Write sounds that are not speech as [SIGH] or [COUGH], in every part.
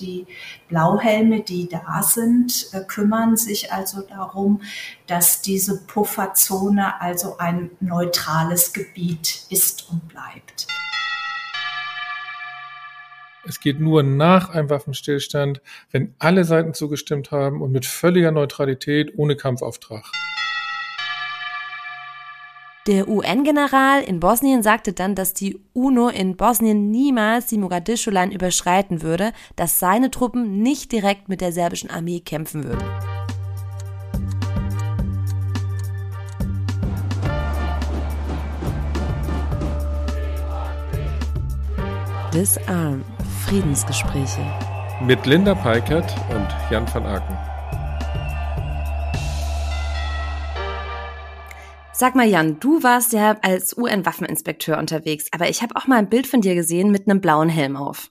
Die Blauhelme, die da sind, äh, kümmern sich also darum, dass diese Pufferzone also ein neutrales Gebiet ist und bleibt. Es geht nur nach einem Waffenstillstand, wenn alle Seiten zugestimmt haben und mit völliger Neutralität ohne Kampfauftrag. Der UN-General in Bosnien sagte dann, dass die UNO in Bosnien niemals die Mogadischu-Line überschreiten würde, dass seine Truppen nicht direkt mit der serbischen Armee kämpfen würden. Disarm Friedensgespräche mit Linda Peikert und Jan van Aken. Sag mal, Jan, du warst ja als UN-Waffeninspekteur unterwegs, aber ich habe auch mal ein Bild von dir gesehen mit einem blauen Helm auf.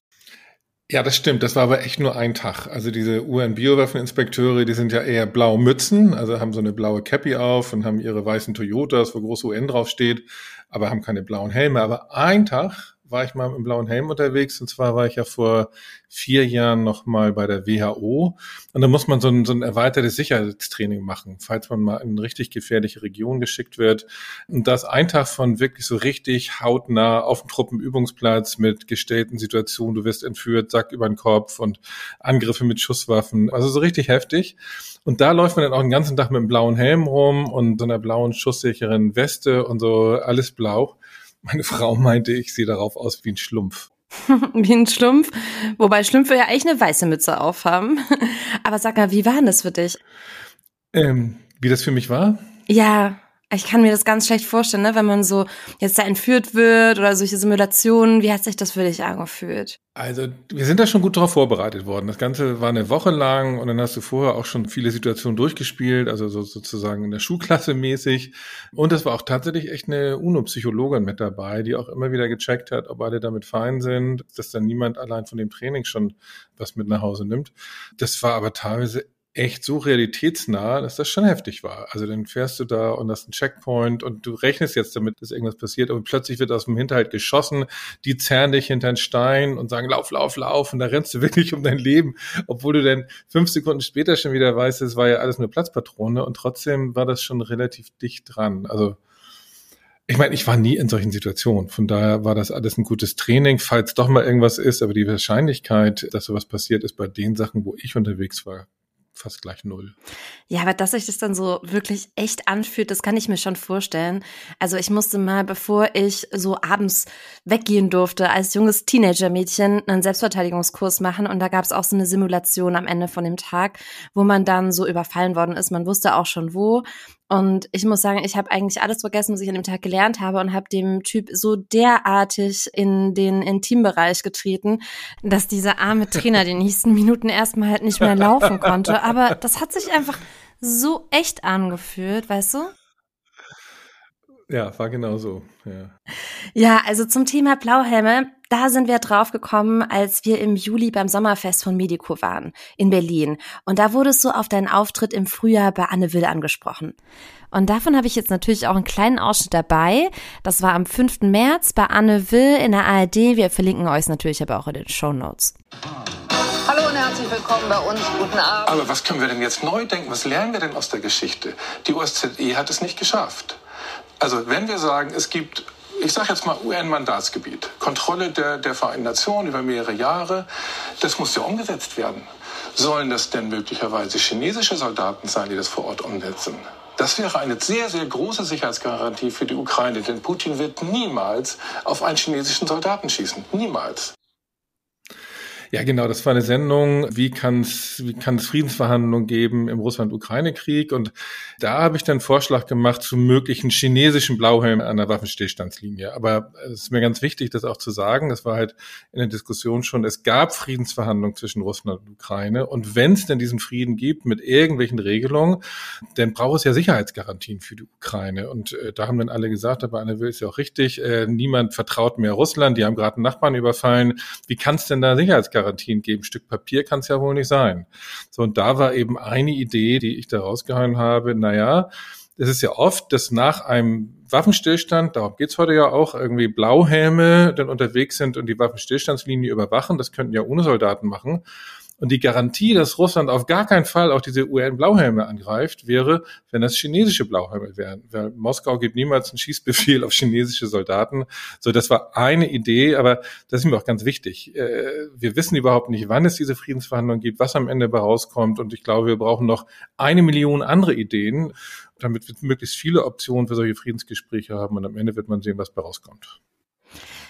Ja, das stimmt. Das war aber echt nur ein Tag. Also diese UN-Biowaffeninspekteure, die sind ja eher blaue Mützen, also haben so eine blaue Cappy auf und haben ihre weißen Toyotas, wo groß UN draufsteht, aber haben keine blauen Helme. Aber ein Tag war ich mal im blauen Helm unterwegs. Und zwar war ich ja vor vier Jahren noch mal bei der WHO. Und da muss man so ein, so ein erweitertes Sicherheitstraining machen, falls man mal in eine richtig gefährliche Region geschickt wird. Und das ein Tag von wirklich so richtig hautnah auf dem Truppenübungsplatz mit gestellten Situationen. Du wirst entführt, Sack über den Kopf und Angriffe mit Schusswaffen. Also so richtig heftig. Und da läuft man dann auch den ganzen Tag mit einem blauen Helm rum und so einer blauen schusssicheren Weste und so alles blau. Meine Frau meinte, ich sehe darauf aus wie ein Schlumpf. [LAUGHS] wie ein Schlumpf, wobei Schlümpfe ja eigentlich eine weiße Mütze aufhaben. [LAUGHS] Aber sag mal, wie war denn das für dich? Ähm, wie das für mich war? Ja, ich kann mir das ganz schlecht vorstellen, ne? wenn man so jetzt da entführt wird oder solche Simulationen. Wie hat sich das für dich angefühlt? Also wir sind da schon gut darauf vorbereitet worden. Das Ganze war eine Woche lang und dann hast du vorher auch schon viele Situationen durchgespielt, also so, sozusagen in der Schulklasse mäßig. Und es war auch tatsächlich echt eine UNO-Psychologin mit dabei, die auch immer wieder gecheckt hat, ob alle damit fein sind, dass dann niemand allein von dem Training schon was mit nach Hause nimmt. Das war aber teilweise echt so realitätsnah, dass das schon heftig war. Also dann fährst du da und hast einen Checkpoint und du rechnest jetzt damit, dass irgendwas passiert, aber plötzlich wird aus dem Hinterhalt geschossen, die zerren dich hinter einen Stein und sagen, lauf, lauf, lauf und da rennst du [LAUGHS] wirklich um dein Leben, obwohl du dann fünf Sekunden später schon wieder weißt, es war ja alles nur Platzpatrone und trotzdem war das schon relativ dicht dran. Also ich meine, ich war nie in solchen Situationen. Von daher war das alles ein gutes Training, falls doch mal irgendwas ist. Aber die Wahrscheinlichkeit, dass sowas passiert, ist bei den Sachen, wo ich unterwegs war, fast gleich null. Ja, aber dass sich das dann so wirklich echt anfühlt, das kann ich mir schon vorstellen. Also ich musste mal, bevor ich so abends weggehen durfte, als junges Teenager-Mädchen einen Selbstverteidigungskurs machen und da gab es auch so eine Simulation am Ende von dem Tag, wo man dann so überfallen worden ist. Man wusste auch schon wo und ich muss sagen, ich habe eigentlich alles vergessen, was ich an dem Tag gelernt habe und habe dem Typ so derartig in den Intimbereich getreten, dass dieser arme Trainer die nächsten Minuten erstmal halt nicht mehr laufen konnte. Aber das hat sich einfach so echt angefühlt, weißt du? Ja, war genau so. Ja. ja, also zum Thema Blauhelme, da sind wir drauf gekommen, als wir im Juli beim Sommerfest von Medico waren in Berlin. Und da wurde es so auf deinen Auftritt im Frühjahr bei Anne Will angesprochen. Und davon habe ich jetzt natürlich auch einen kleinen Ausschnitt dabei. Das war am 5. März bei Anne Will in der ARD. Wir verlinken euch natürlich aber auch in den Show Notes. Hallo und herzlich willkommen bei uns. Guten Abend. Aber was können wir denn jetzt neu denken? Was lernen wir denn aus der Geschichte? Die OSZE hat es nicht geschafft. Also wenn wir sagen, es gibt ich sage jetzt mal UN-Mandatsgebiet, Kontrolle der, der Vereinten Nationen über mehrere Jahre, das muss ja umgesetzt werden. Sollen das denn möglicherweise chinesische Soldaten sein, die das vor Ort umsetzen? Das wäre eine sehr, sehr große Sicherheitsgarantie für die Ukraine, denn Putin wird niemals auf einen chinesischen Soldaten schießen. Niemals. Ja, genau, das war eine Sendung, wie kann es wie kann's Friedensverhandlungen geben im Russland-Ukraine-Krieg. Und da habe ich dann Vorschlag gemacht zu möglichen chinesischen Blauhelmen an der Waffenstillstandslinie. Aber es ist mir ganz wichtig, das auch zu sagen. Das war halt in der Diskussion schon, es gab Friedensverhandlungen zwischen Russland und Ukraine. Und wenn es denn diesen Frieden gibt mit irgendwelchen Regelungen, dann braucht es ja Sicherheitsgarantien für die Ukraine. Und äh, da haben dann alle gesagt, aber Anne Will ist ja auch richtig, äh, niemand vertraut mehr Russland, die haben gerade einen Nachbarn überfallen. Wie kann es denn da Sicherheitsgarantien Sicherheitsgarantien geben. Stück Papier kann es ja wohl nicht sein. So, und da war eben eine Idee, die ich da rausgehauen habe, naja, es ist ja oft, dass nach einem Waffenstillstand, darum geht's heute ja auch, irgendwie Blauhelme dann unterwegs sind und die Waffenstillstandslinie überwachen. Das könnten ja ohne Soldaten machen. Und die Garantie, dass Russland auf gar keinen Fall auch diese UN-Blauhelme angreift, wäre, wenn das chinesische Blauhelme wären. Weil Moskau gibt niemals einen Schießbefehl [LAUGHS] auf chinesische Soldaten. So, das war eine Idee, aber das ist mir auch ganz wichtig. Äh, wir wissen überhaupt nicht, wann es diese Friedensverhandlungen gibt, was am Ende rauskommt. Und ich glaube, wir brauchen noch eine Million andere Ideen, damit wir möglichst viele Optionen für solche Friedensgespräche haben. Und am Ende wird man sehen, was da rauskommt.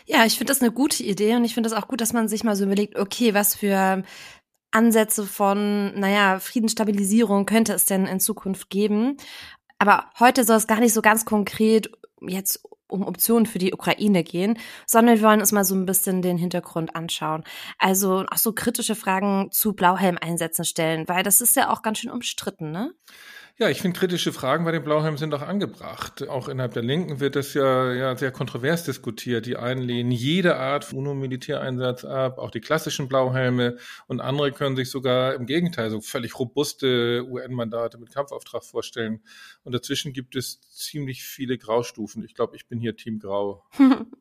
Ja, ich finde das eine gute Idee und ich finde das auch gut, dass man sich mal so überlegt, okay, was für Ansätze von, naja, Friedensstabilisierung könnte es denn in Zukunft geben. Aber heute soll es gar nicht so ganz konkret jetzt um Optionen für die Ukraine gehen, sondern wir wollen uns mal so ein bisschen den Hintergrund anschauen. Also auch so kritische Fragen zu Blauhelm-Einsätzen stellen, weil das ist ja auch ganz schön umstritten, ne? Ja, ich finde, kritische Fragen bei den Blauhelmen sind auch angebracht. Auch innerhalb der Linken wird das ja, ja sehr kontrovers diskutiert. Die einen lehnen jede Art von UNO-Militäreinsatz ab, auch die klassischen Blauhelme. Und andere können sich sogar im Gegenteil so völlig robuste UN-Mandate mit Kampfauftrag vorstellen. Und dazwischen gibt es ziemlich viele Graustufen. Ich glaube, ich bin hier Team Grau. [LAUGHS]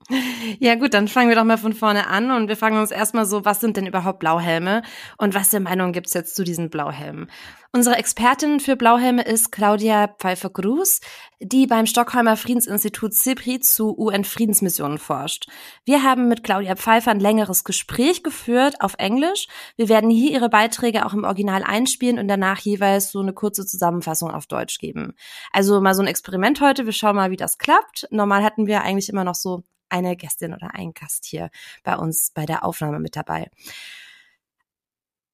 ja gut, dann fangen wir doch mal von vorne an und wir fragen uns erstmal so, was sind denn überhaupt Blauhelme und was für Meinung gibt es jetzt zu diesen Blauhelmen? Unsere Expertin für Blauhelme ist Claudia Pfeiffer-Cruz, die beim Stockholmer Friedensinstitut CIPRI zu UN-Friedensmissionen forscht. Wir haben mit Claudia Pfeiffer ein längeres Gespräch geführt auf Englisch. Wir werden hier ihre Beiträge auch im Original einspielen und danach jeweils so eine kurze Zusammenfassung auf Deutsch geben. Also mal so ein Experiment heute. Wir schauen mal, wie das klappt. Normal hatten wir eigentlich immer noch so eine Gästin oder einen Gast hier bei uns bei der Aufnahme mit dabei.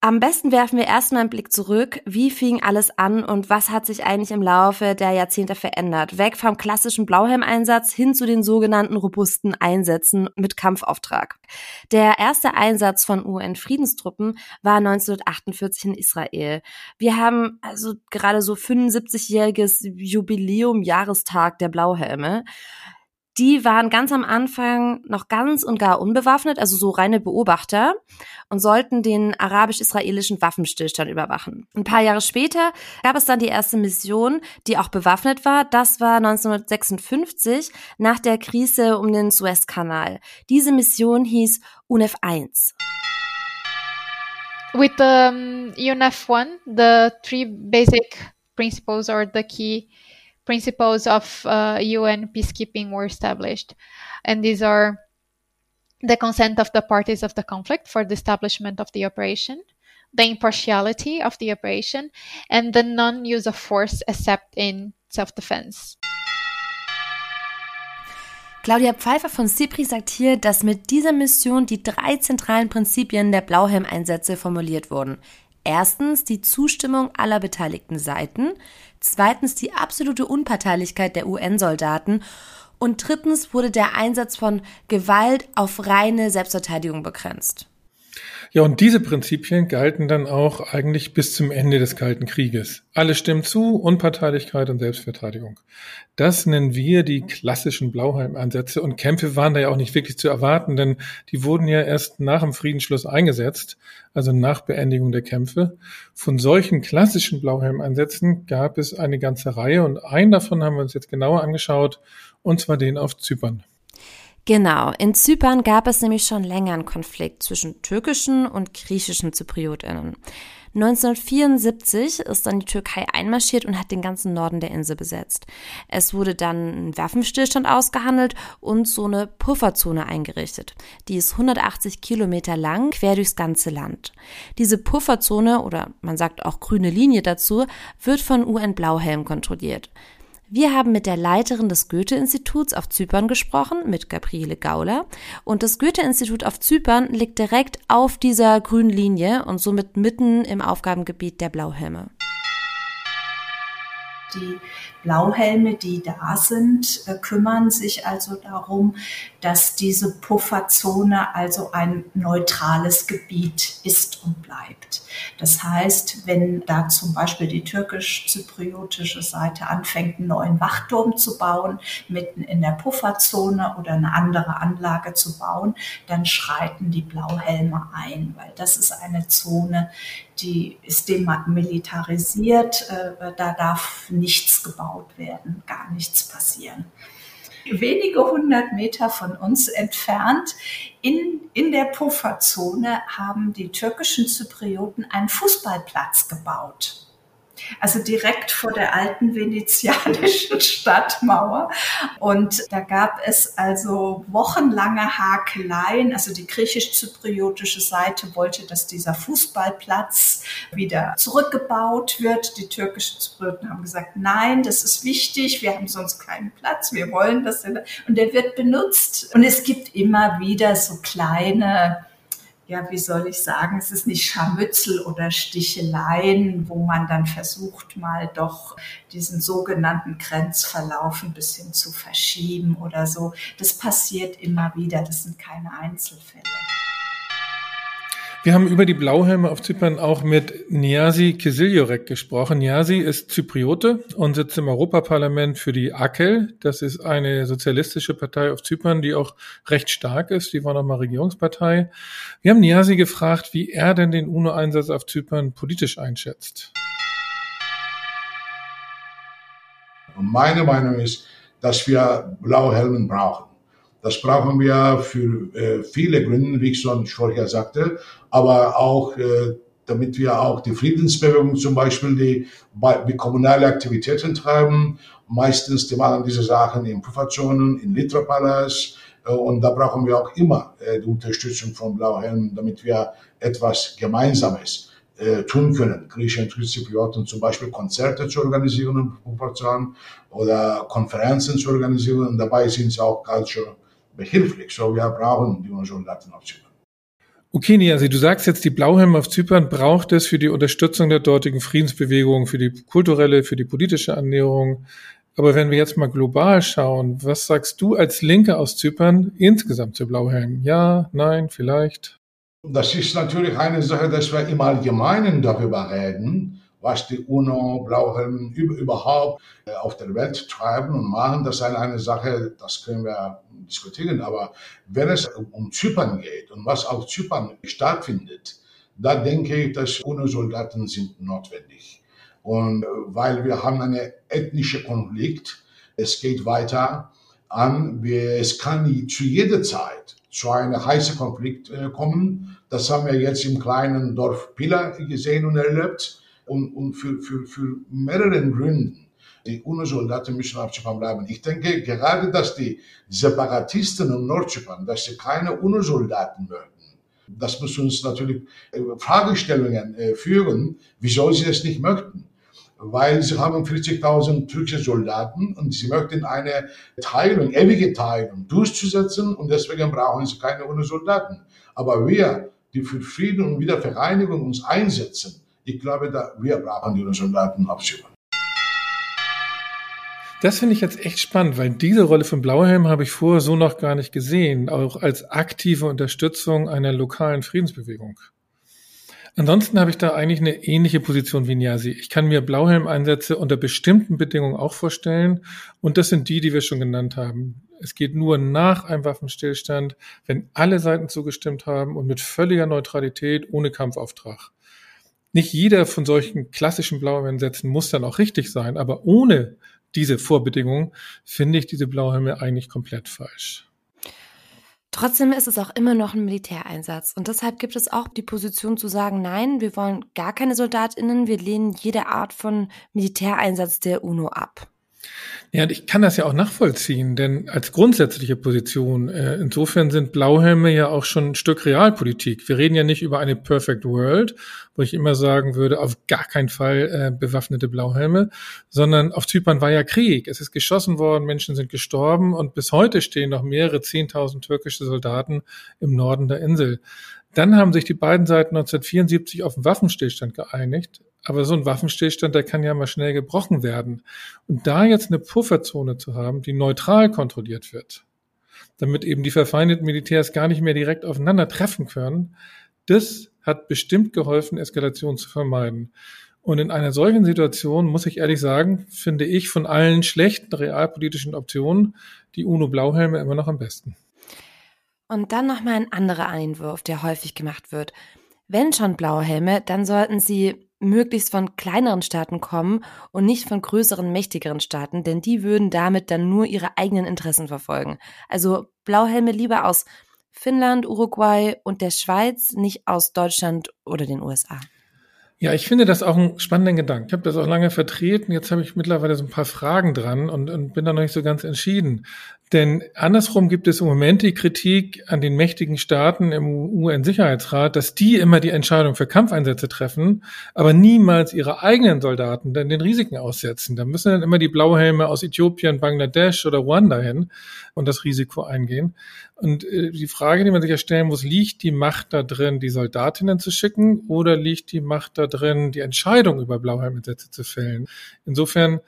Am besten werfen wir erstmal einen Blick zurück. Wie fing alles an und was hat sich eigentlich im Laufe der Jahrzehnte verändert? Weg vom klassischen Blauhelm-Einsatz hin zu den sogenannten robusten Einsätzen mit Kampfauftrag. Der erste Einsatz von UN-Friedenstruppen war 1948 in Israel. Wir haben also gerade so 75-jähriges Jubiläum, Jahrestag der Blauhelme die waren ganz am Anfang noch ganz und gar unbewaffnet, also so reine Beobachter und sollten den arabisch-israelischen Waffenstillstand überwachen. Ein paar Jahre später gab es dann die erste Mission, die auch bewaffnet war. Das war 1956 nach der Krise um den Suezkanal. Diese Mission hieß UNEF 1. With the um, UNEF 1, the three basic principles or the key principles of uh, UN peacekeeping were established. And these are the consent of the parties of the conflict for the establishment of the operation, the impartiality of the operation, and the non use of force except in self defense. Claudia Pfeiffer von CIPRI sagt hier, dass mit dieser Mission die drei zentralen Prinzipien der Blauhelm-Einsätze formuliert wurden. Erstens die Zustimmung aller beteiligten Seiten, zweitens die absolute Unparteilichkeit der UN-Soldaten und drittens wurde der Einsatz von Gewalt auf reine Selbstverteidigung begrenzt. Ja, und diese Prinzipien galten dann auch eigentlich bis zum Ende des Kalten Krieges. Alle stimmen zu, Unparteilichkeit und Selbstverteidigung. Das nennen wir die klassischen Blauhelm-Ansätze und Kämpfe waren da ja auch nicht wirklich zu erwarten, denn die wurden ja erst nach dem Friedensschluss eingesetzt, also nach Beendigung der Kämpfe. Von solchen klassischen Blauhelm-Ansätzen gab es eine ganze Reihe und einen davon haben wir uns jetzt genauer angeschaut, und zwar den auf Zypern. Genau, in Zypern gab es nämlich schon länger einen Konflikt zwischen türkischen und griechischen Zypriotinnen. 1974 ist dann die Türkei einmarschiert und hat den ganzen Norden der Insel besetzt. Es wurde dann ein Waffenstillstand ausgehandelt und so eine Pufferzone eingerichtet. Die ist 180 Kilometer lang, quer durchs ganze Land. Diese Pufferzone oder man sagt auch grüne Linie dazu, wird von UN Blauhelm kontrolliert. Wir haben mit der Leiterin des Goethe-Instituts auf Zypern gesprochen, mit Gabriele Gauler. Und das Goethe-Institut auf Zypern liegt direkt auf dieser grünen Linie und somit mitten im Aufgabengebiet der Blauhelme. Die Blauhelme, die da sind, äh, kümmern sich also darum, dass diese Pufferzone also ein neutrales Gebiet ist und bleibt. Das heißt, wenn da zum Beispiel die türkisch-zypriotische Seite anfängt, einen neuen Wachturm zu bauen, mitten in der Pufferzone oder eine andere Anlage zu bauen, dann schreiten die Blauhelme ein, weil das ist eine Zone, die ist demilitarisiert, äh, da darf nichts gebaut werden, gar nichts passieren. wenige hundert Meter von uns entfernt in, in der Pufferzone haben die türkischen Zyprioten einen Fußballplatz gebaut also direkt vor der alten venezianischen [LAUGHS] Stadtmauer. Und da gab es also wochenlange Hakeleien. Also die griechisch-zypriotische Seite wollte, dass dieser Fußballplatz wieder zurückgebaut wird. Die türkischen Zyprioten haben gesagt, nein, das ist wichtig, wir haben sonst keinen Platz, wir wollen das. Und der wird benutzt. Und es gibt immer wieder so kleine ja, wie soll ich sagen, es ist nicht Scharmützel oder Sticheleien, wo man dann versucht, mal doch diesen sogenannten Grenzverlauf ein bisschen zu verschieben oder so. Das passiert immer wieder, das sind keine Einzelfälle. Wir haben über die Blauhelme auf Zypern auch mit Niasi Kisiljorek gesprochen. Niasi ist Zypriote und sitzt im Europaparlament für die AKEL. Das ist eine sozialistische Partei auf Zypern, die auch recht stark ist. Die war nochmal Regierungspartei. Wir haben Niasi gefragt, wie er denn den UNO-Einsatz auf Zypern politisch einschätzt. Meine Meinung ist, dass wir Blauhelmen brauchen. Das brauchen wir für äh, viele Gründe, wie ich schon vorher sagte, aber auch äh, damit wir auch die Friedensbewegung zum Beispiel, die, die kommunale Aktivitäten treiben, meistens die machen diese Sachen in Pufferzonen, in Litrapalas, äh, und da brauchen wir auch immer äh, die Unterstützung von Blauhelmen, damit wir etwas Gemeinsames äh, tun können. Griechen und Zyprioten zum Beispiel Konzerte zu organisieren in Pufferzonen oder Konferenzen zu organisieren. Und dabei sind sie auch culture behilflich. So, wir brauchen die auf Zypern. Okay, Niasi, du sagst jetzt, die Blauhelme auf Zypern braucht es für die Unterstützung der dortigen Friedensbewegung, für die kulturelle, für die politische Annäherung. Aber wenn wir jetzt mal global schauen, was sagst du als Linke aus Zypern insgesamt zu Blauhelmen? Ja, nein, vielleicht? Das ist natürlich eine Sache, dass wir im Allgemeinen darüber reden was die UNO, Blauhelmen überhaupt äh, auf der Welt treiben und machen. Das ist eine Sache, das können wir diskutieren. Aber wenn es um Zypern geht und was auf Zypern stattfindet, da denke ich, dass UNO-Soldaten sind notwendig. Und äh, weil wir haben einen ethnischen Konflikt, es geht weiter an, es kann zu jeder Zeit zu einem heißen Konflikt äh, kommen. Das haben wir jetzt im kleinen Dorf Pila gesehen und erlebt und, und für, für, für mehreren Gründen. Die UNO-Soldaten müssen auf Zypern bleiben. Ich denke gerade, dass die Separatisten in Nordzypern, dass sie keine UNO-Soldaten möchten, das muss uns natürlich äh, Fragestellungen äh, führen, wieso sie das nicht möchten. Weil sie haben 40.000 türkische Soldaten und sie möchten eine Teilung, ewige Teilung durchzusetzen und deswegen brauchen sie keine UNO-Soldaten. Aber wir, die für Frieden und Wiedervereinigung uns einsetzen, ich glaube, da, wir brauchen die Soldaten abschieben. Das finde ich jetzt echt spannend, weil diese Rolle von Blauhelm habe ich vorher so noch gar nicht gesehen, auch als aktive Unterstützung einer lokalen Friedensbewegung. Ansonsten habe ich da eigentlich eine ähnliche Position wie Niasi. Ich kann mir Blauhelm-Einsätze unter bestimmten Bedingungen auch vorstellen und das sind die, die wir schon genannt haben. Es geht nur nach einem Waffenstillstand, wenn alle Seiten zugestimmt haben und mit völliger Neutralität ohne Kampfauftrag nicht jeder von solchen klassischen Blauhelmsätzen muss dann auch richtig sein, aber ohne diese Vorbedingungen finde ich diese Blauhelme eigentlich komplett falsch. Trotzdem ist es auch immer noch ein Militäreinsatz und deshalb gibt es auch die Position zu sagen, nein, wir wollen gar keine Soldatinnen, wir lehnen jede Art von Militäreinsatz der UNO ab. Ja, ich kann das ja auch nachvollziehen, denn als grundsätzliche Position, äh, insofern sind Blauhelme ja auch schon ein Stück Realpolitik. Wir reden ja nicht über eine Perfect World, wo ich immer sagen würde, auf gar keinen Fall äh, bewaffnete Blauhelme, sondern auf Zypern war ja Krieg. Es ist geschossen worden, Menschen sind gestorben und bis heute stehen noch mehrere Zehntausend türkische Soldaten im Norden der Insel. Dann haben sich die beiden Seiten 1974 auf einen Waffenstillstand geeinigt. Aber so ein Waffenstillstand, der kann ja mal schnell gebrochen werden. Und da jetzt eine Pufferzone zu haben, die neutral kontrolliert wird, damit eben die verfeindeten Militärs gar nicht mehr direkt aufeinander treffen können, das hat bestimmt geholfen, Eskalation zu vermeiden. Und in einer solchen Situation, muss ich ehrlich sagen, finde ich von allen schlechten realpolitischen Optionen die UNO-Blauhelme immer noch am besten. Und dann nochmal ein anderer Einwurf, der häufig gemacht wird. Wenn schon blaue Helme, dann sollten sie möglichst von kleineren Staaten kommen und nicht von größeren, mächtigeren Staaten, denn die würden damit dann nur ihre eigenen Interessen verfolgen. Also Blauhelme lieber aus Finnland, Uruguay und der Schweiz, nicht aus Deutschland oder den USA. Ja, ich finde das auch einen spannenden Gedanken. Ich habe das auch lange vertreten. Jetzt habe ich mittlerweile so ein paar Fragen dran und, und bin da noch nicht so ganz entschieden. Denn andersrum gibt es im Moment die Kritik an den mächtigen Staaten im UN-Sicherheitsrat, dass die immer die Entscheidung für Kampfeinsätze treffen, aber niemals ihre eigenen Soldaten dann den Risiken aussetzen. Da müssen dann immer die Blauhelme aus Äthiopien, Bangladesch oder Ruanda hin und das Risiko eingehen. Und äh, die Frage, die man sich ja stellen muss, liegt die Macht da drin, die Soldatinnen zu schicken oder liegt die Macht da drin, die Entscheidung über Blauhelmeinsätze zu fällen? Insofern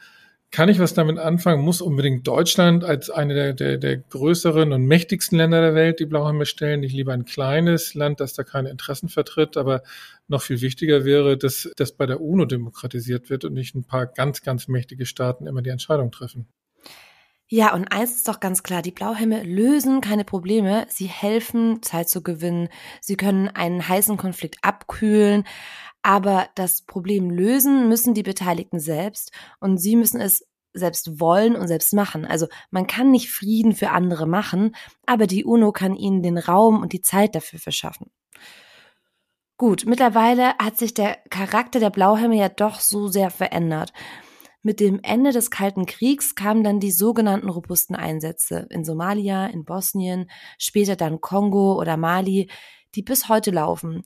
kann ich was damit anfangen? Muss unbedingt Deutschland als eine der, der, der größeren und mächtigsten Länder der Welt die Blauhelme stellen? Nicht lieber ein kleines Land, das da keine Interessen vertritt, aber noch viel wichtiger wäre, dass das bei der UNO demokratisiert wird und nicht ein paar ganz, ganz mächtige Staaten immer die Entscheidung treffen. Ja, und eins ist doch ganz klar, die Blauhelme lösen keine Probleme, sie helfen, Zeit zu gewinnen, sie können einen heißen Konflikt abkühlen, aber das Problem lösen müssen die Beteiligten selbst und sie müssen es selbst wollen und selbst machen. Also man kann nicht Frieden für andere machen, aber die UNO kann ihnen den Raum und die Zeit dafür verschaffen. Gut, mittlerweile hat sich der Charakter der Blauhelme ja doch so sehr verändert. Mit dem Ende des Kalten Kriegs kamen dann die sogenannten robusten Einsätze in Somalia, in Bosnien, später dann Kongo oder Mali, die bis heute laufen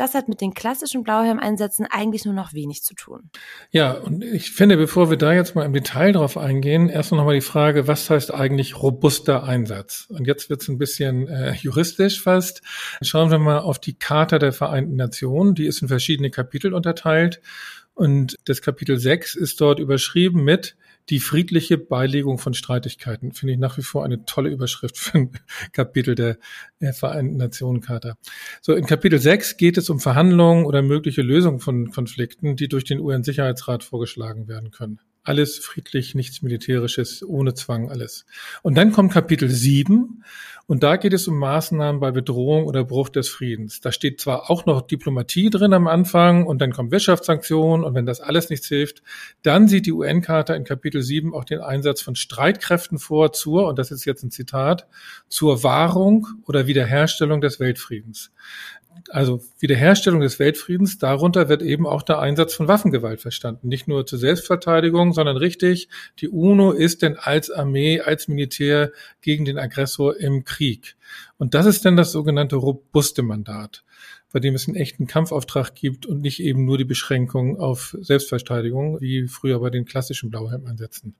das hat mit den klassischen Blauhelmeinsätzen eigentlich nur noch wenig zu tun. Ja, und ich finde, bevor wir da jetzt mal im Detail drauf eingehen, erst noch mal die Frage, was heißt eigentlich robuster Einsatz? Und jetzt wird es ein bisschen äh, juristisch fast. Schauen wir mal auf die Charta der Vereinten Nationen. Die ist in verschiedene Kapitel unterteilt. Und das Kapitel 6 ist dort überschrieben mit die friedliche Beilegung von Streitigkeiten finde ich nach wie vor eine tolle Überschrift für ein [LAUGHS] Kapitel der, Vereinten Nationen Charta. So, in Kapitel 6 geht es um Verhandlungen oder mögliche Lösungen von Konflikten, die durch den UN-Sicherheitsrat vorgeschlagen werden können. Alles friedlich, nichts Militärisches, ohne Zwang, alles. Und dann kommt Kapitel 7 und da geht es um Maßnahmen bei Bedrohung oder Bruch des Friedens. Da steht zwar auch noch Diplomatie drin am Anfang und dann kommen Wirtschaftssanktionen und wenn das alles nichts hilft, dann sieht die UN-Charta in Kapitel 7 auch den Einsatz von Streitkräften vor zur, und das ist jetzt ein Zitat, zur Wahrung oder Wiederherstellung des Weltfriedens also Wiederherstellung des Weltfriedens, darunter wird eben auch der Einsatz von Waffengewalt verstanden. Nicht nur zur Selbstverteidigung, sondern richtig, die UNO ist denn als Armee, als Militär gegen den Aggressor im Krieg. Und das ist dann das sogenannte robuste Mandat bei dem es einen echten Kampfauftrag gibt und nicht eben nur die Beschränkung auf Selbstverteidigung, wie früher bei den klassischen Blauhelmeinsätzen.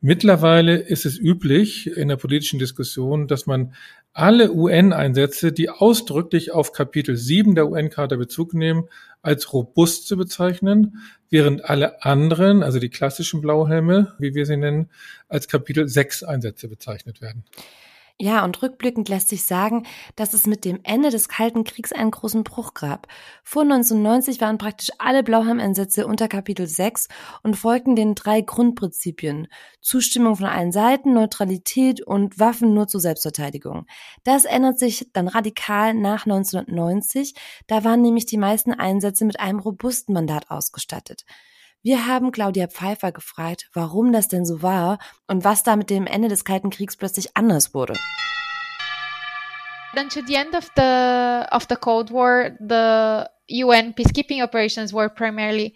Mittlerweile ist es üblich in der politischen Diskussion, dass man alle UN-Einsätze, die ausdrücklich auf Kapitel 7 der UN-Charta Bezug nehmen, als robust zu bezeichnen, während alle anderen, also die klassischen Blauhelme, wie wir sie nennen, als Kapitel 6 Einsätze bezeichnet werden. Ja, und rückblickend lässt sich sagen, dass es mit dem Ende des Kalten Kriegs einen großen Bruch gab. Vor 1990 waren praktisch alle Blauhelm-Einsätze unter Kapitel 6 und folgten den drei Grundprinzipien. Zustimmung von allen Seiten, Neutralität und Waffen nur zur Selbstverteidigung. Das ändert sich dann radikal nach 1990. Da waren nämlich die meisten Einsätze mit einem robusten Mandat ausgestattet. Wir haben Claudia Pfeiffer gefragt, warum das denn so war und was da mit dem Ende des Kalten Kriegs plötzlich anders wurde. To the end of the of the Cold War, the UN peacekeeping operations were primarily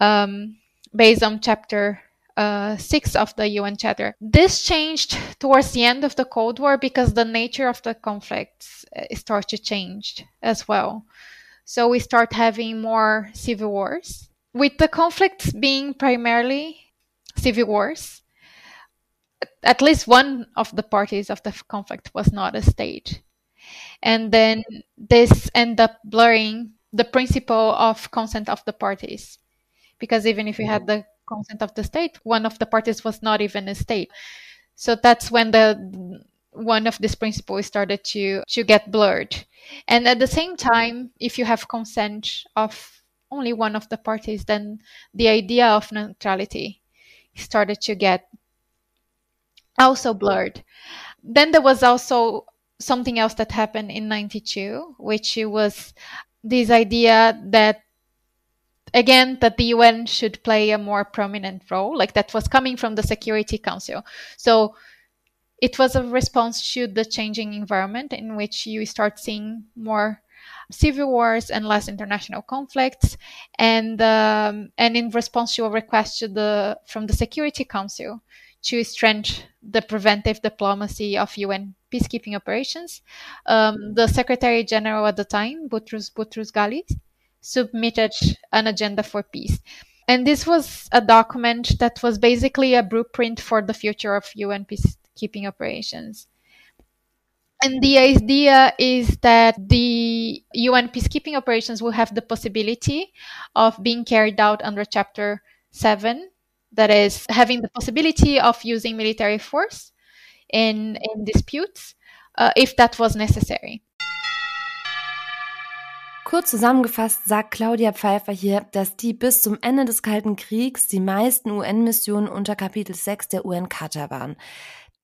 um, based on Chapter uh, 6 of the UN Charter. This changed towards the end of the Cold War because the nature of the conflicts uh, started to change as well. So we start having more civil wars with the conflicts being primarily civil wars, at least one of the parties of the conflict was not a state. And then this end up blurring the principle of consent of the parties. Because even if you had the consent of the state, one of the parties was not even a state. So that's when the one of these principles started to to get blurred. And at the same time, if you have consent of only one of the parties, then the idea of neutrality started to get also blurred. Then there was also something else that happened in 92, which was this idea that again that the UN should play a more prominent role, like that was coming from the Security Council. So it was a response to the changing environment in which you start seeing more civil wars and less international conflicts, and um, and in response to a request to the from the Security Council to strengthen the preventive diplomacy of UN peacekeeping operations, um, the Secretary General at the time, Boutros Boutros Ghali, submitted an agenda for peace. And this was a document that was basically a blueprint for the future of UN peacekeeping operations. And the idea is that the UN peacekeeping operations will have the possibility of being carried out under Chapter 7, that is, having the possibility of using military force in, in disputes uh, if that was necessary. Kurz zusammengefasst sagt Claudia Pfeiffer hier, dass die bis zum Ende des Kalten Kriegs die meisten UN-Missionen unter Kapitel 6 der UN-Charta waren.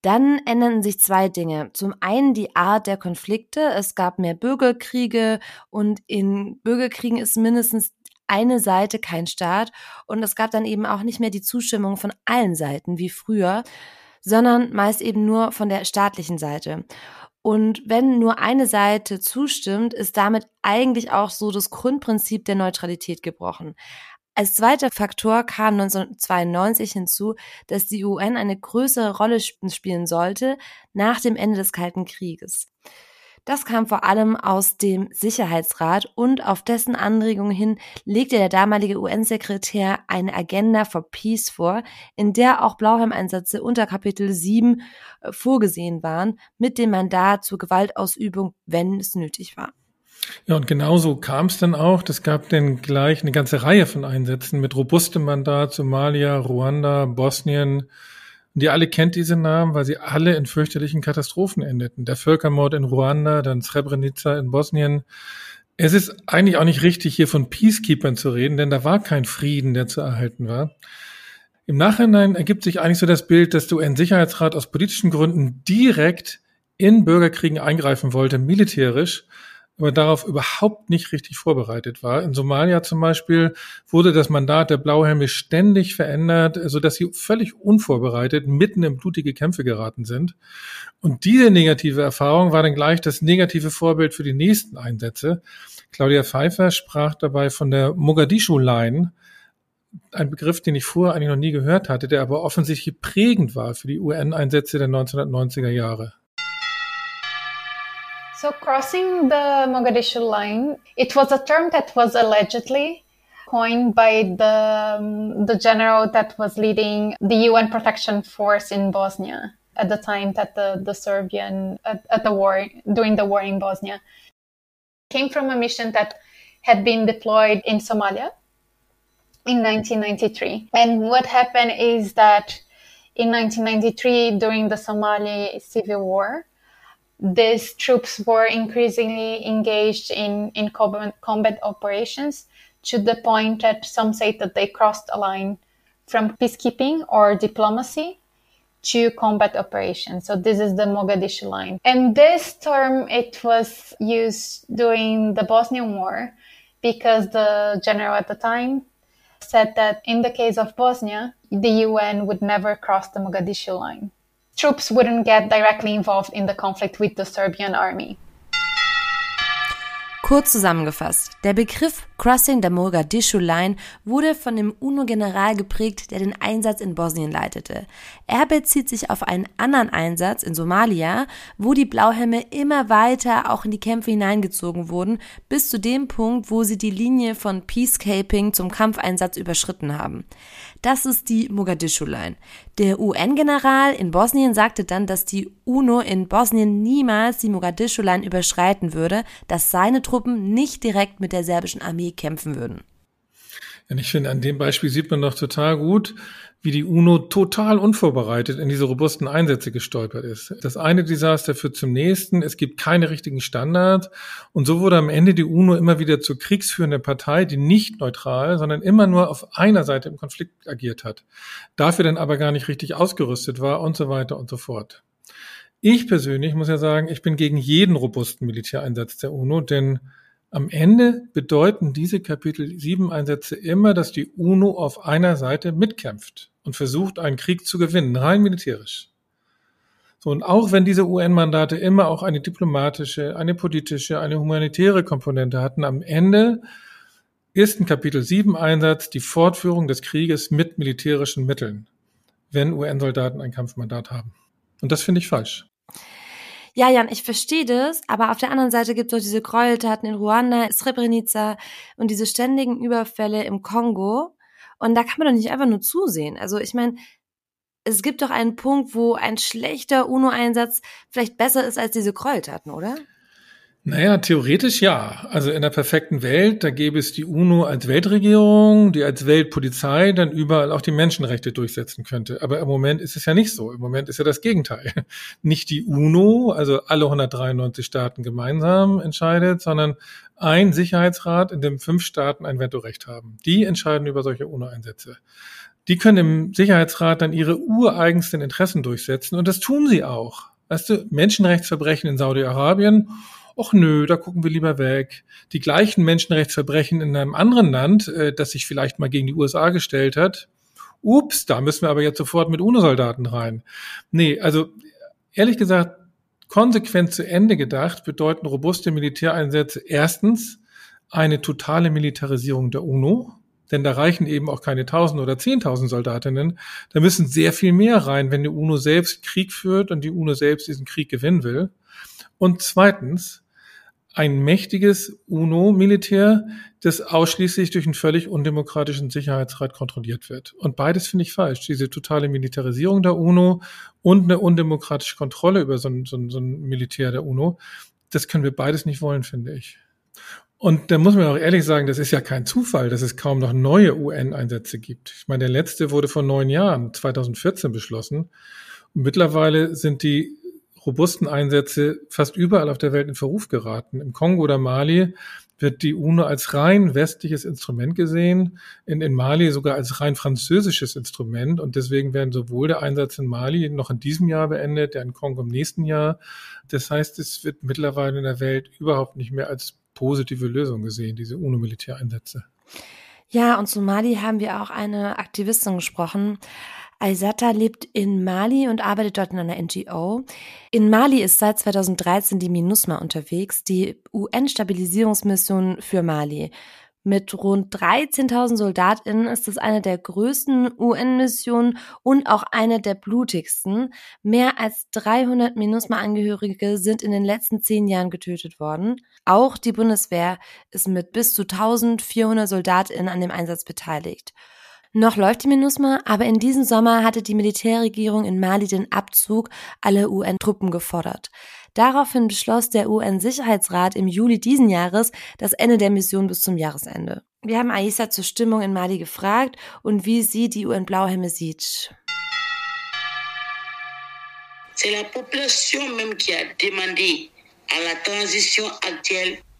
Dann änderten sich zwei Dinge. Zum einen die Art der Konflikte. Es gab mehr Bürgerkriege und in Bürgerkriegen ist mindestens eine Seite kein Staat und es gab dann eben auch nicht mehr die Zustimmung von allen Seiten wie früher, sondern meist eben nur von der staatlichen Seite. Und wenn nur eine Seite zustimmt, ist damit eigentlich auch so das Grundprinzip der Neutralität gebrochen. Als zweiter Faktor kam 1992 hinzu, dass die UN eine größere Rolle spielen sollte nach dem Ende des Kalten Krieges. Das kam vor allem aus dem Sicherheitsrat und auf dessen Anregung hin legte der damalige UN-Sekretär eine Agenda for Peace vor, in der auch Blauhelm-Einsätze unter Kapitel 7 äh, vorgesehen waren, mit dem Mandat zur Gewaltausübung, wenn es nötig war. Ja, und genauso kam es dann auch. Das gab dann gleich eine ganze Reihe von Einsätzen mit robustem Mandat, Somalia, Ruanda, Bosnien, und ihr alle kennt diese Namen, weil sie alle in fürchterlichen Katastrophen endeten. Der Völkermord in Ruanda, dann Srebrenica in Bosnien. Es ist eigentlich auch nicht richtig, hier von Peacekeepers zu reden, denn da war kein Frieden, der zu erhalten war. Im Nachhinein ergibt sich eigentlich so das Bild, dass der UN-Sicherheitsrat aus politischen Gründen direkt in Bürgerkriegen eingreifen wollte, militärisch, aber darauf überhaupt nicht richtig vorbereitet war. In Somalia zum Beispiel wurde das Mandat der Blauhelme ständig verändert, so dass sie völlig unvorbereitet mitten in blutige Kämpfe geraten sind. Und diese negative Erfahrung war dann gleich das negative Vorbild für die nächsten Einsätze. Claudia Pfeiffer sprach dabei von der Mogadischu Line, ein Begriff, den ich vorher eigentlich noch nie gehört hatte, der aber offensichtlich prägend war für die UN-Einsätze der 1990er Jahre. So, crossing the Mogadishu line, it was a term that was allegedly coined by the, um, the general that was leading the UN protection force in Bosnia at the time that the, the Serbian, at, at the war, during the war in Bosnia, came from a mission that had been deployed in Somalia in 1993. And what happened is that in 1993, during the Somali civil war, these troops were increasingly engaged in, in combat, combat operations to the point that some say that they crossed a line from peacekeeping or diplomacy to combat operations. So this is the Mogadishu line. And this term, it was used during the Bosnian War because the general at the time said that in the case of Bosnia, the UN would never cross the Mogadishu line troops wouldn't get directly involved in the conflict with the Serbian army. Kurz zusammengefasst, der Begriff Crossing the Mogadischu Line wurde von dem UNO-General geprägt, der den Einsatz in Bosnien leitete. Er bezieht sich auf einen anderen Einsatz in Somalia, wo die Blauhelme immer weiter auch in die Kämpfe hineingezogen wurden, bis zu dem Punkt, wo sie die Linie von Peacecaping zum Kampfeinsatz überschritten haben. Das ist die Mogadischu Line. Der UN-General in Bosnien sagte dann, dass die UNO in Bosnien niemals die Mogadischu Line überschreiten würde, dass seine Truppen nicht direkt mit der serbischen Armee kämpfen würden. Und ich finde, an dem Beispiel sieht man doch total gut, wie die UNO total unvorbereitet in diese robusten Einsätze gestolpert ist. Das eine Desaster führt zum nächsten, es gibt keine richtigen Standards und so wurde am Ende die UNO immer wieder zur kriegsführenden Partei, die nicht neutral, sondern immer nur auf einer Seite im Konflikt agiert hat, dafür dann aber gar nicht richtig ausgerüstet war und so weiter und so fort. Ich persönlich muss ja sagen, ich bin gegen jeden robusten Militäreinsatz der UNO, denn Am Ende bedeuten diese Kapitel 7 Einsätze immer, dass die UNO auf einer Seite mitkämpft und versucht, einen Krieg zu gewinnen, rein militärisch. So, und auch wenn diese UN-Mandate immer auch eine diplomatische, eine politische, eine humanitäre Komponente hatten, am Ende ist ein Kapitel 7 Einsatz die Fortführung des Krieges mit militärischen Mitteln, wenn UN-Soldaten ein Kampfmandat haben. Und das finde ich falsch. Ja, Jan, ich verstehe das, aber auf der anderen Seite gibt es auch diese Gräueltaten in Ruanda, Srebrenica und diese ständigen Überfälle im Kongo. Und da kann man doch nicht einfach nur zusehen. Also ich meine, es gibt doch einen Punkt, wo ein schlechter UNO-Einsatz vielleicht besser ist als diese Gräueltaten, oder? Naja, theoretisch ja. Also in der perfekten Welt, da gäbe es die UNO als Weltregierung, die als Weltpolizei dann überall auch die Menschenrechte durchsetzen könnte. Aber im Moment ist es ja nicht so. Im Moment ist ja das Gegenteil. [LAUGHS] Nicht die UNO, also alle 193 Staaten gemeinsam entscheidet, sondern ein Sicherheitsrat, in dem fünf Staaten ein Vetorecht haben. Die entscheiden über solche UNO-Einsätze. Die können im Sicherheitsrat dann ihre ureigensten Interessen durchsetzen und das tun sie auch. Weißt du, Menschenrechtsverbrechen in Saudi-Arabien ach nö, da gucken wir lieber weg. Die gleichen Menschenrechtsverbrechen in einem anderen Land, äh, das sich vielleicht mal gegen die USA gestellt hat, ups, da müssen wir aber jetzt sofort mit UNO-Soldaten rein. Nee, also ehrlich gesagt, konsequent zu Ende gedacht bedeuten robuste Militäreinsätze erstens eine totale Militarisierung der UNO, denn da reichen eben auch keine tausend oder zehntausend Soldatinnen. Da müssen sehr viel mehr rein, wenn die UNO selbst Krieg führt und die UNO selbst diesen Krieg gewinnen will. Und zweitens ein mächtiges UNO-Militär, das ausschließlich durch einen völlig undemokratischen Sicherheitsrat kontrolliert wird. Und beides finde ich falsch. Diese totale Militarisierung der UNO und eine undemokratische Kontrolle über so ein, so ein, so ein Militär der UNO, das können wir beides nicht wollen, finde ich. Und da muss man auch ehrlich sagen, das ist ja kein Zufall, dass es kaum noch neue UN-Einsätze gibt. Ich meine, der letzte wurde vor neun Jahren, 2014 beschlossen. Und mittlerweile sind die robusten Einsätze fast überall auf der Welt in Verruf geraten. Im Kongo oder Mali wird die UNO als rein westliches Instrument gesehen, in, in Mali sogar als rein französisches Instrument und deswegen werden sowohl der Einsatz in Mali noch in diesem Jahr beendet, der in Kongo im nächsten Jahr. Das heißt, es wird mittlerweile in der Welt überhaupt nicht mehr als positive Lösung gesehen, diese UNO-Militäreinsätze. Ja, und zu Mali haben wir auch eine Aktivistin gesprochen, Aysata lebt in Mali und arbeitet dort in einer NGO. In Mali ist seit 2013 die MINUSMA unterwegs, die UN-Stabilisierungsmission für Mali. Mit rund 13.000 SoldatInnen ist es eine der größten UN-Missionen und auch eine der blutigsten. Mehr als 300 MINUSMA-Angehörige sind in den letzten zehn Jahren getötet worden. Auch die Bundeswehr ist mit bis zu 1.400 SoldatInnen an dem Einsatz beteiligt. Noch läuft die MINUSMA, aber in diesem Sommer hatte die Militärregierung in Mali den Abzug aller UN-Truppen gefordert. Daraufhin beschloss der UN-Sicherheitsrat im Juli diesen Jahres das Ende der Mission bis zum Jahresende. Wir haben Aissa zur Stimmung in Mali gefragt und wie sie die UN-Blauhelme sieht.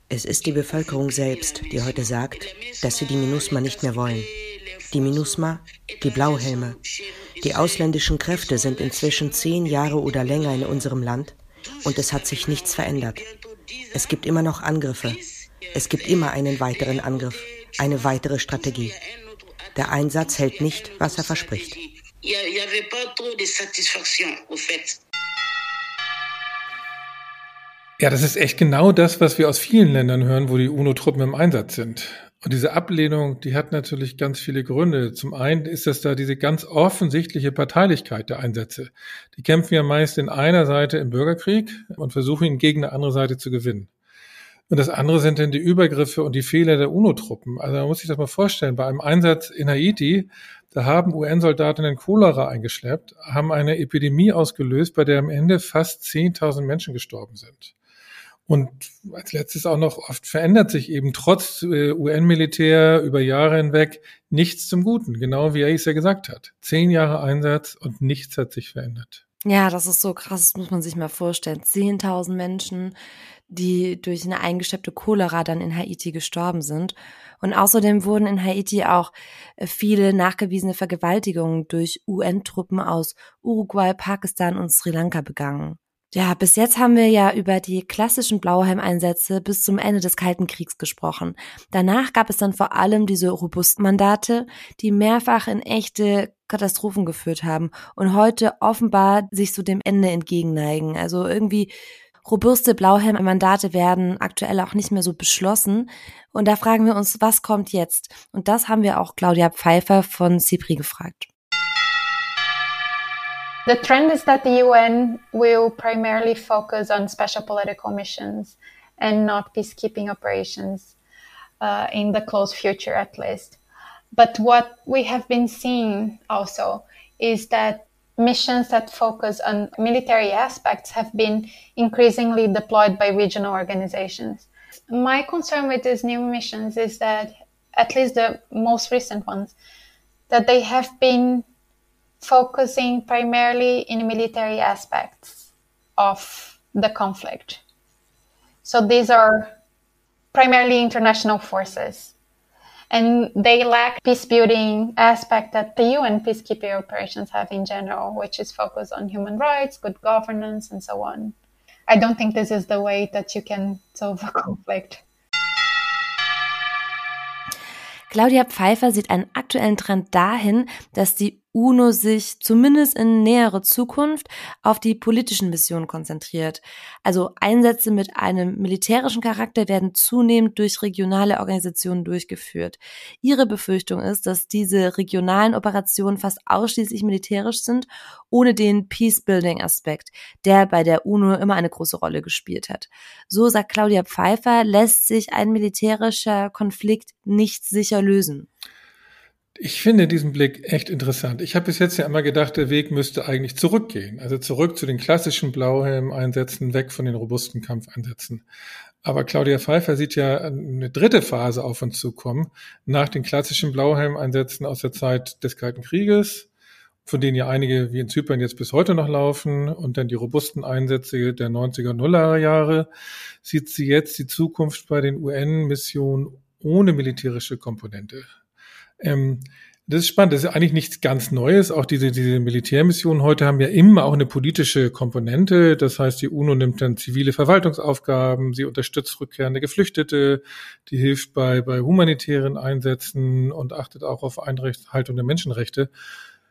Es ist die Bevölkerung selbst, die heute sagt, dass sie die MINUSMA nicht mehr wollen die MINUSMA, die Blauhelme. Die ausländischen Kräfte sind inzwischen zehn Jahre oder länger in unserem Land und es hat sich nichts verändert. Es gibt immer noch Angriffe. Es gibt immer einen weiteren Angriff, eine weitere Strategie. Der Einsatz hält nicht, was er verspricht. Ja, das ist echt genau das, was wir aus vielen Ländern hören, wo die UNO-Truppen im Einsatz sind. Und diese Ablehnung, die hat natürlich ganz viele Gründe. Zum einen ist das da diese ganz offensichtliche Parteilichkeit der Einsätze. Die kämpfen ja meist in einer Seite im Bürgerkrieg und versuchen ihn gegen eine andere Seite zu gewinnen. Und das andere sind dann die Übergriffe und die Fehler der UNO-Truppen. Also man muss sich das mal vorstellen, bei einem Einsatz in Haiti, da haben UN-Soldatinnen Cholera eingeschleppt, haben eine Epidemie ausgelöst, bei der am Ende fast 10.000 Menschen gestorben sind. Und als letztes auch noch, oft verändert sich eben trotz äh, UN-Militär über Jahre hinweg nichts zum Guten, genau wie er es ja gesagt hat. Zehn Jahre Einsatz und nichts hat sich verändert. Ja, das ist so krass, das muss man sich mal vorstellen. Zehntausend Menschen, die durch eine eingeschleppte Cholera dann in Haiti gestorben sind. Und außerdem wurden in Haiti auch äh, viele nachgewiesene Vergewaltigungen durch UN-Truppen aus Uruguay, Pakistan und Sri Lanka begangen. Ja, bis jetzt haben wir ja über die klassischen Blauhelmeinsätze bis zum Ende des Kalten Kriegs gesprochen. Danach gab es dann vor allem diese Robustmandate, die mehrfach in echte Katastrophen geführt haben und heute offenbar sich so dem Ende entgegenneigen. Also irgendwie robuste Blauhelm-Mandate werden aktuell auch nicht mehr so beschlossen. Und da fragen wir uns, was kommt jetzt? Und das haben wir auch Claudia Pfeiffer von CIPRI gefragt. The trend is that the UN will primarily focus on special political missions and not peacekeeping operations uh, in the close future, at least. But what we have been seeing also is that missions that focus on military aspects have been increasingly deployed by regional organizations. My concern with these new missions is that, at least the most recent ones, that they have been focusing primarily in military aspects of the conflict. So these are primarily international forces. And they lack peace building aspect that the UN peacekeeping operations have in general, which is focused on human rights, good governance, and so on. I don't think this is the way that you can solve a [LAUGHS] conflict. Claudia Pfeiffer sieht einen aktuellen Trend dahin, dass die UNO sich zumindest in nähere Zukunft auf die politischen Missionen konzentriert. Also Einsätze mit einem militärischen Charakter werden zunehmend durch regionale Organisationen durchgeführt. Ihre Befürchtung ist, dass diese regionalen Operationen fast ausschließlich militärisch sind, ohne den Peace-Building-Aspekt, der bei der UNO immer eine große Rolle gespielt hat. So sagt Claudia Pfeiffer, lässt sich ein militärischer Konflikt nicht sicher lösen. Ich finde diesen Blick echt interessant. Ich habe bis jetzt ja immer gedacht, der Weg müsste eigentlich zurückgehen. Also zurück zu den klassischen Blauhelm-Einsätzen, weg von den robusten Kampfeinsätzen. Aber Claudia Pfeiffer sieht ja eine dritte Phase auf uns zukommen, nach den klassischen Blauhelm-Einsätzen aus der Zeit des Kalten Krieges, von denen ja einige wie in Zypern jetzt bis heute noch laufen, und dann die robusten Einsätze der 90er, Nuller Jahre, sieht sie jetzt die Zukunft bei den UN-Missionen ohne militärische Komponente. Ähm, das ist spannend. Das ist eigentlich nichts ganz Neues. Auch diese, diese Militärmissionen heute haben ja immer auch eine politische Komponente. Das heißt, die UNO nimmt dann zivile Verwaltungsaufgaben, sie unterstützt rückkehrende Geflüchtete, die hilft bei, bei humanitären Einsätzen und achtet auch auf Einhaltung der Menschenrechte.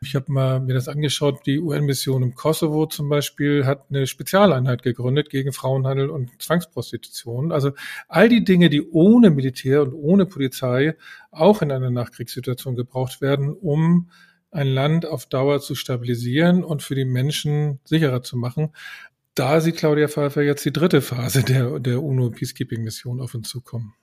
Ich habe mal mir das angeschaut. Die UN-Mission im Kosovo zum Beispiel hat eine Spezialeinheit gegründet gegen Frauenhandel und Zwangsprostitution. Also all die Dinge, die ohne Militär und ohne Polizei auch in einer Nachkriegssituation gebraucht werden, um ein Land auf Dauer zu stabilisieren und für die Menschen sicherer zu machen. Da sieht Claudia Pfeiffer jetzt die dritte Phase der, der UNO-Peacekeeping-Mission auf uns zukommen.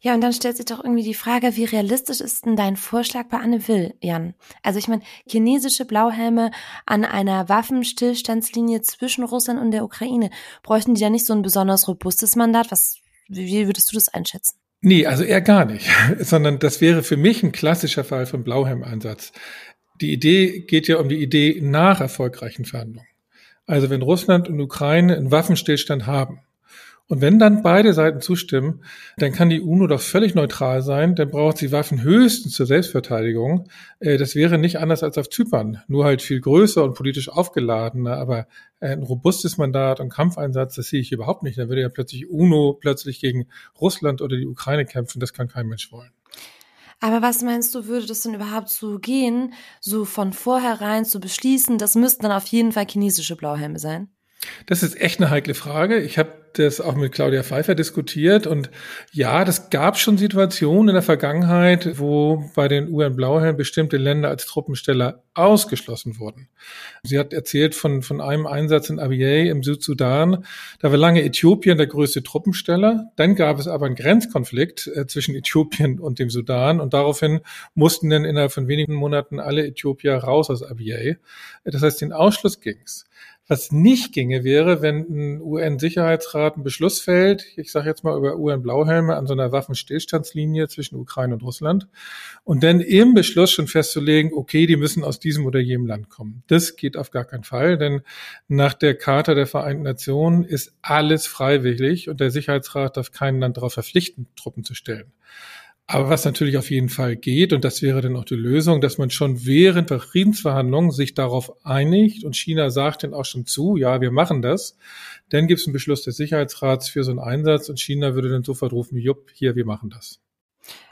Ja, und dann stellt sich doch irgendwie die Frage, wie realistisch ist denn dein Vorschlag bei Anne Will, Jan? Also ich meine, chinesische Blauhelme an einer Waffenstillstandslinie zwischen Russland und der Ukraine, bräuchten die da nicht so ein besonders robustes Mandat? Was, wie würdest du das einschätzen? Nee, also eher gar nicht, [LAUGHS] sondern das wäre für mich ein klassischer Fall von Blauhelm-Einsatz. Die Idee geht ja um die Idee nach erfolgreichen Verhandlungen. Also wenn Russland und Ukraine einen Waffenstillstand haben, und wenn dann beide Seiten zustimmen, dann kann die UNO doch völlig neutral sein, dann braucht sie Waffen höchstens zur Selbstverteidigung. Äh, das wäre nicht anders als auf Zypern, nur halt viel größer und politisch aufgeladener, aber ein robustes Mandat und Kampfeinsatz, das sehe ich überhaupt nicht. Da würde ja plötzlich UNO plötzlich gegen Russland oder die Ukraine kämpfen, das kann kein Mensch wollen. Aber was meinst du, würde das denn überhaupt so gehen, so von vornherein zu beschließen, das müssten dann auf jeden Fall chinesische Blauhelme sein? Das ist echt eine heikle Frage. Ich habe das auch mit Claudia Pfeiffer diskutiert und ja, das gab schon Situationen in der Vergangenheit, wo bei den UN-Blauhelmen bestimmte Länder als Truppensteller ausgeschlossen wurden. Sie hat erzählt von, von einem Einsatz in Abyei im Südsudan. Da war lange Äthiopien der größte Truppensteller. Dann gab es aber einen Grenzkonflikt äh, zwischen Äthiopien und dem Sudan und daraufhin mussten dann innerhalb von wenigen Monaten alle Äthiopier raus aus Abyei. Das heißt, den Ausschluss ging's. Was nicht ginge, wäre, wenn ein UN-Sicherheitsrat einen Beschluss fällt, ich sage jetzt mal über UN-Blauhelme an so einer Waffenstillstandslinie zwischen Ukraine und Russland, und dann im Beschluss schon festzulegen, okay, die müssen aus diesem oder jenem Land kommen. Das geht auf gar keinen Fall, denn nach der Charta der Vereinten Nationen ist alles freiwillig und der Sicherheitsrat darf kein Land darauf verpflichten, Truppen zu stellen. Aber was natürlich auf jeden Fall geht, und das wäre dann auch die Lösung, dass man schon während der Friedensverhandlungen sich darauf einigt und China sagt dann auch schon zu, ja, wir machen das. Dann gibt es einen Beschluss des Sicherheitsrats für so einen Einsatz und China würde dann sofort rufen, jupp, hier, wir machen das.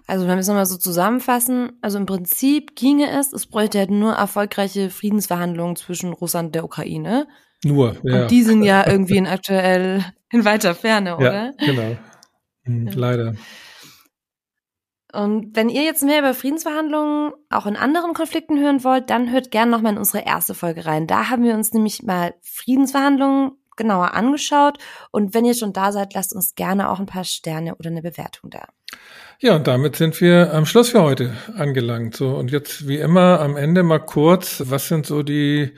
Also wenn wir es nochmal so zusammenfassen, also im Prinzip ginge es, es bräuchte halt nur erfolgreiche Friedensverhandlungen zwischen Russland und der Ukraine. Nur, ja. Und die sind ja irgendwie in aktuell in weiter Ferne, oder? Ja, genau. Hm, ja. Leider. Und wenn ihr jetzt mehr über Friedensverhandlungen auch in anderen Konflikten hören wollt, dann hört gerne nochmal in unsere erste Folge rein. Da haben wir uns nämlich mal Friedensverhandlungen genauer angeschaut. Und wenn ihr schon da seid, lasst uns gerne auch ein paar Sterne oder eine Bewertung da. Ja, und damit sind wir am Schluss für heute angelangt. So, und jetzt wie immer am Ende mal kurz, was sind so die,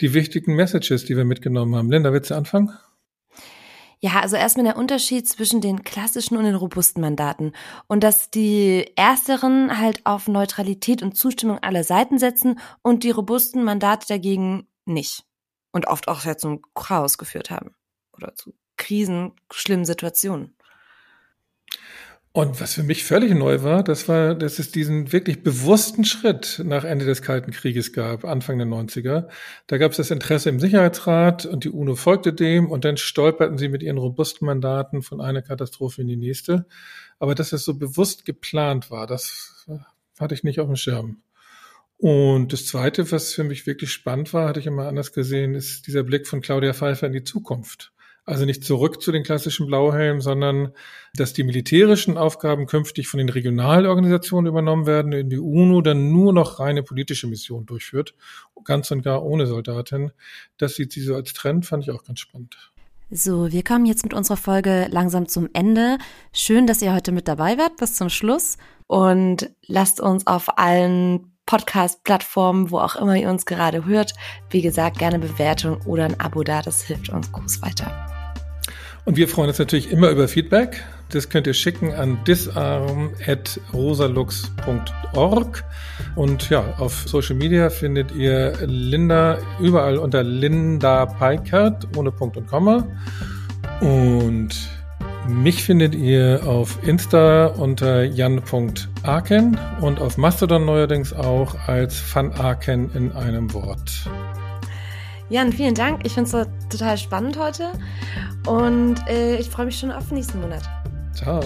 die wichtigen Messages, die wir mitgenommen haben? Linda, willst du anfangen? Ja, also erstmal der Unterschied zwischen den klassischen und den robusten Mandaten. Und dass die ersteren halt auf Neutralität und Zustimmung aller Seiten setzen und die robusten Mandate dagegen nicht. Und oft auch sehr zum Chaos geführt haben. Oder zu Krisen, schlimmen Situationen. Und was für mich völlig neu war, das war, dass es diesen wirklich bewussten Schritt nach Ende des Kalten Krieges gab, Anfang der 90er. Da gab es das Interesse im Sicherheitsrat und die UNO folgte dem und dann stolperten sie mit ihren robusten Mandaten von einer Katastrophe in die nächste. Aber dass es so bewusst geplant war, das hatte ich nicht auf dem Schirm. Und das Zweite, was für mich wirklich spannend war, hatte ich immer anders gesehen, ist dieser Blick von Claudia Pfeiffer in die Zukunft. Also nicht zurück zu den klassischen Blauhelmen, sondern dass die militärischen Aufgaben künftig von den Regionalorganisationen übernommen werden, in die UNO dann nur noch reine politische Missionen durchführt, ganz und gar ohne Soldaten. Das sieht sie so als Trend, fand ich auch ganz spannend. So, wir kommen jetzt mit unserer Folge langsam zum Ende. Schön, dass ihr heute mit dabei wart bis zum Schluss und lasst uns auf allen Podcast-Plattformen, wo auch immer ihr uns gerade hört, wie gesagt, gerne Bewertung oder ein Abo da, das hilft uns groß weiter. Und wir freuen uns natürlich immer über Feedback. Das könnt ihr schicken an disarm.rosalux.org. Und ja, auf Social Media findet ihr Linda überall unter Linda Peikert ohne Punkt und Komma. Und mich findet ihr auf Insta unter jan.aken und auf Mastodon neuerdings auch als fanaken in einem Wort. Jan, vielen Dank. Ich finde es total spannend heute und äh, ich freue mich schon auf nächsten Monat. Ciao.